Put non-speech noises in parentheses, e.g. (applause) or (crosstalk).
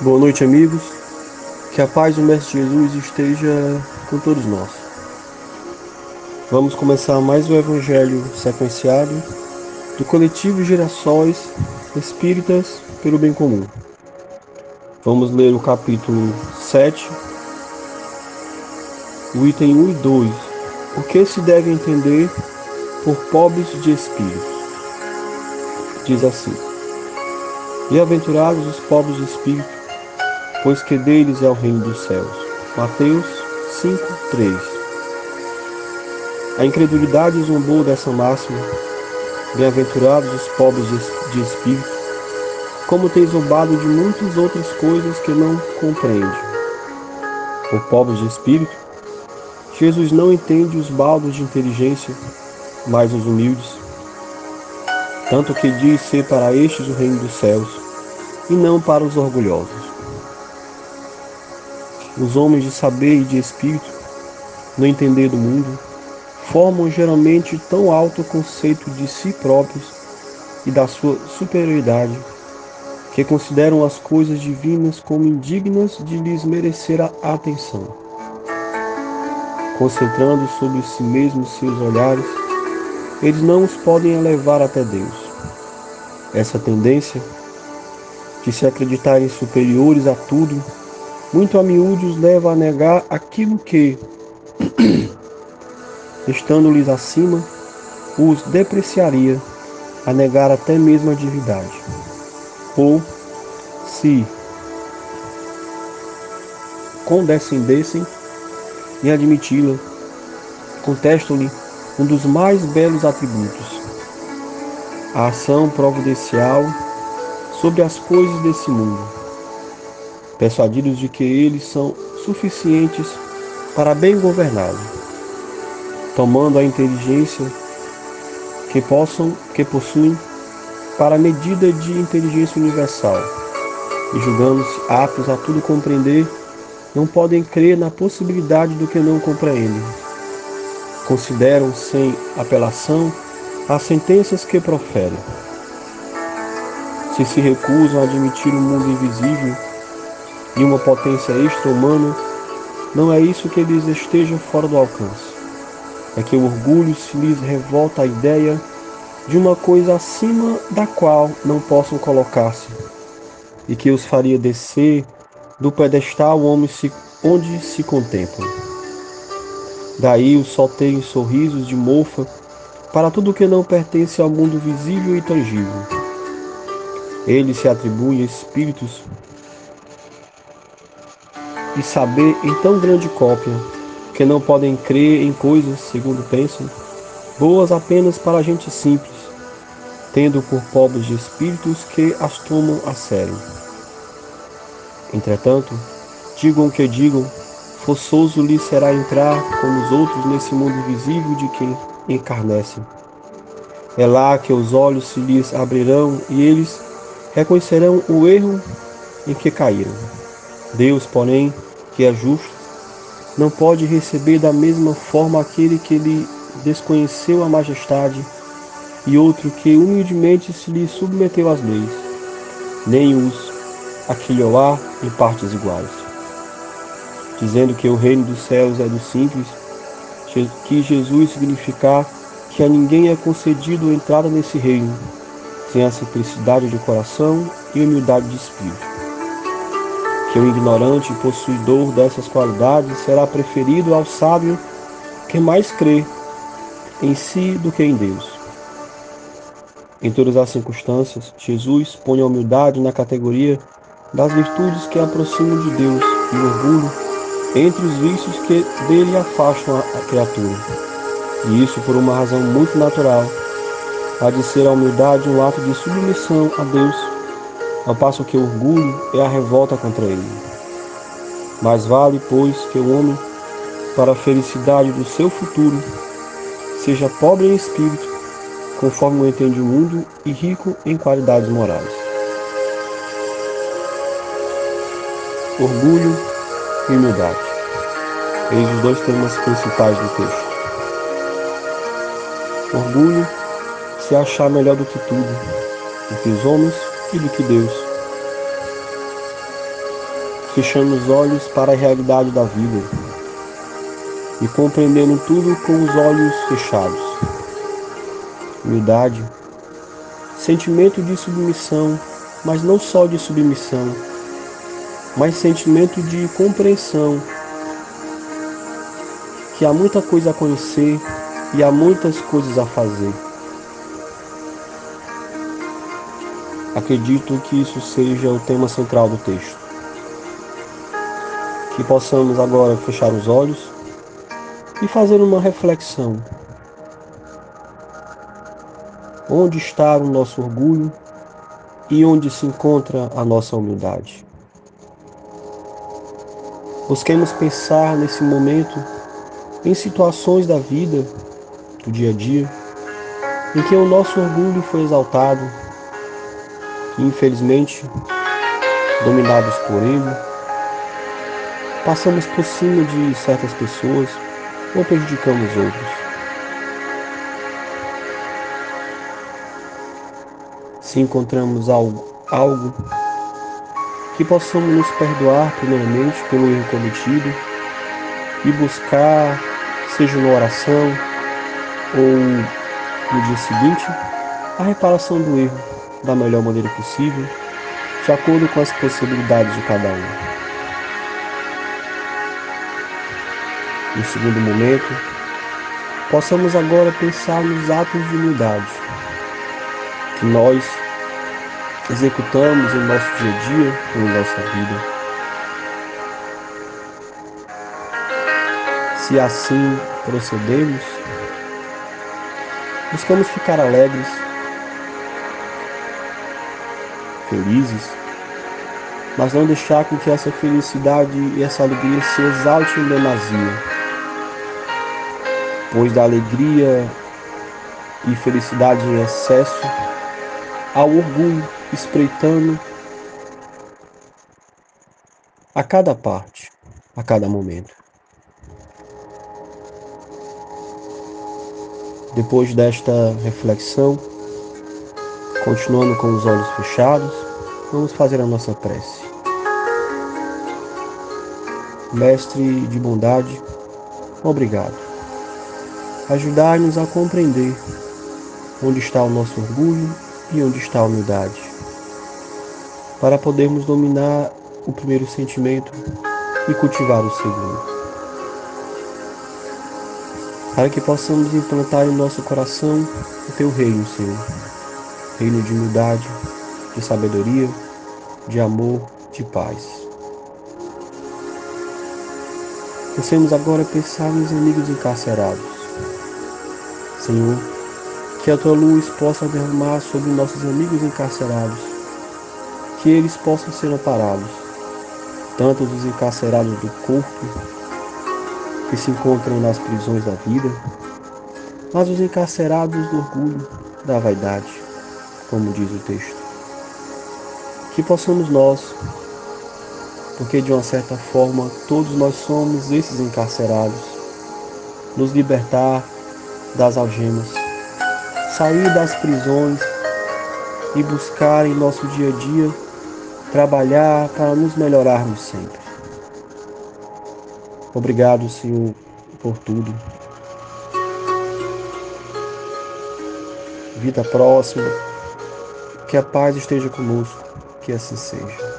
Boa noite, amigos. Que a paz do Mestre Jesus esteja com todos nós. Vamos começar mais o Evangelho sequenciado do coletivo Gerações Espíritas pelo Bem Comum. Vamos ler o capítulo 7, o item 1 e 2. O que se deve entender por pobres de espírito? Diz assim: Bem-aventurados os pobres de espírito, pois que deles é o reino dos céus. Mateus 5, 3. A incredulidade zombou dessa máxima. Bem-aventurados os pobres de espírito, como tem zombado de muitas outras coisas que não compreende. O pobre de espírito, Jesus não entende os baldos de inteligência, mas os humildes. Tanto que diz ser para estes o reino dos céus, e não para os orgulhosos. Os homens de saber e de espírito, no entender do mundo, formam geralmente tão alto conceito de si próprios e da sua superioridade, que consideram as coisas divinas como indignas de lhes merecer a atenção. Concentrando sobre si mesmos seus olhares, eles não os podem elevar até Deus. Essa tendência de se acreditarem superiores a tudo muito a miúde os leva a negar aquilo que, (clears throat) estando-lhes acima, os depreciaria a negar até mesmo a divindade. Ou, se condescendessem em admiti-la, contestam-lhe um dos mais belos atributos, a ação providencial sobre as coisas desse mundo. Persuadidos de que eles são suficientes para bem governá-lo, tomando a inteligência que possam, que possuem para medida de inteligência universal. E julgando-se aptos a tudo compreender, não podem crer na possibilidade do que não compreendem. Consideram sem apelação as sentenças que proferem. Se se recusam a admitir o mundo invisível e uma potência extra-humana, não é isso que eles estejam fora do alcance. É que o orgulho se lhes revolta a ideia de uma coisa acima da qual não possam colocar-se, e que os faria descer do pedestal onde se contemplam. Daí os solteiros sorrisos de mofa para tudo que não pertence ao mundo visível e tangível. Eles se atribuem espíritos e saber em tão grande cópia, que não podem crer em coisas, segundo pensam, boas apenas para a gente simples, tendo por pobres de espíritos que as tomam a sério. Entretanto, digam o que digam, forçoso lhes será entrar como os outros nesse mundo visível de quem encarnecem. É lá que os olhos se lhes abrirão e eles reconhecerão o erro em que caíram. Deus, porém, que é justo, não pode receber da mesma forma aquele que lhe desconheceu a majestade e outro que humildemente se lhe submeteu às leis, nem os aquilhoar em partes iguais. Dizendo que o reino dos céus é do simples, que Jesus significar que a ninguém é concedido entrada nesse reino, sem a simplicidade de coração e humildade de espírito que o ignorante possuidor dessas qualidades será preferido ao sábio que mais crê em si do que em Deus. Em todas as circunstâncias, Jesus põe a humildade na categoria das virtudes que aproximam de Deus e o orgulho entre os vícios que dele afastam a criatura. E isso por uma razão muito natural, há de ser a humildade um ato de submissão a Deus ao passo que o orgulho é a revolta contra ele. Mais vale, pois, que o homem, para a felicidade do seu futuro, seja pobre em espírito, conforme o entende o mundo, e rico em qualidades morais. Orgulho e humildade. Eis os dois temas principais do texto. Orgulho se achar melhor do que tudo, do que os homens e do que Deus. Fechando os olhos para a realidade da vida e compreendendo tudo com os olhos fechados. Humildade, sentimento de submissão, mas não só de submissão, mas sentimento de compreensão que há muita coisa a conhecer e há muitas coisas a fazer. Acredito que isso seja o tema central do texto. Que possamos agora fechar os olhos e fazer uma reflexão. Onde está o nosso orgulho e onde se encontra a nossa humildade? Busquemos pensar nesse momento em situações da vida, do dia a dia, em que o nosso orgulho foi exaltado e, infelizmente, dominados por ele, passamos por cima de certas pessoas ou prejudicamos outros. Se encontramos algo, algo que possamos nos perdoar primeiramente pelo erro cometido e buscar, seja na oração ou no dia seguinte, a reparação do erro da melhor maneira possível, de acordo com as possibilidades de cada um. No segundo momento, possamos agora pensar nos atos de humildade que nós executamos em nosso dia a dia, em nossa vida. Se assim procedemos, buscamos ficar alegres, felizes, mas não deixar com que essa felicidade e essa alegria se exalte em demasia pois da alegria e felicidade em excesso ao orgulho espreitando a cada parte, a cada momento. Depois desta reflexão, continuando com os olhos fechados, vamos fazer a nossa prece. Mestre de bondade, obrigado ajudar-nos a compreender onde está o nosso orgulho e onde está a humildade, para podermos dominar o primeiro sentimento e cultivar o segundo. Para que possamos implantar em nosso coração o teu reino, Senhor. Reino de humildade, de sabedoria, de amor, de paz. Possamos agora pensar nos amigos encarcerados Senhor, que a tua luz possa derramar sobre nossos amigos encarcerados, que eles possam ser amparados, tanto os encarcerados do corpo, que se encontram nas prisões da vida, mas os encarcerados do orgulho, da vaidade, como diz o texto. Que possamos nós, porque de uma certa forma todos nós somos esses encarcerados, nos libertar das algemas, sair das prisões e buscar em nosso dia a dia trabalhar para nos melhorarmos sempre. Obrigado, Senhor, por tudo. Vida próxima, que a paz esteja conosco, que assim seja.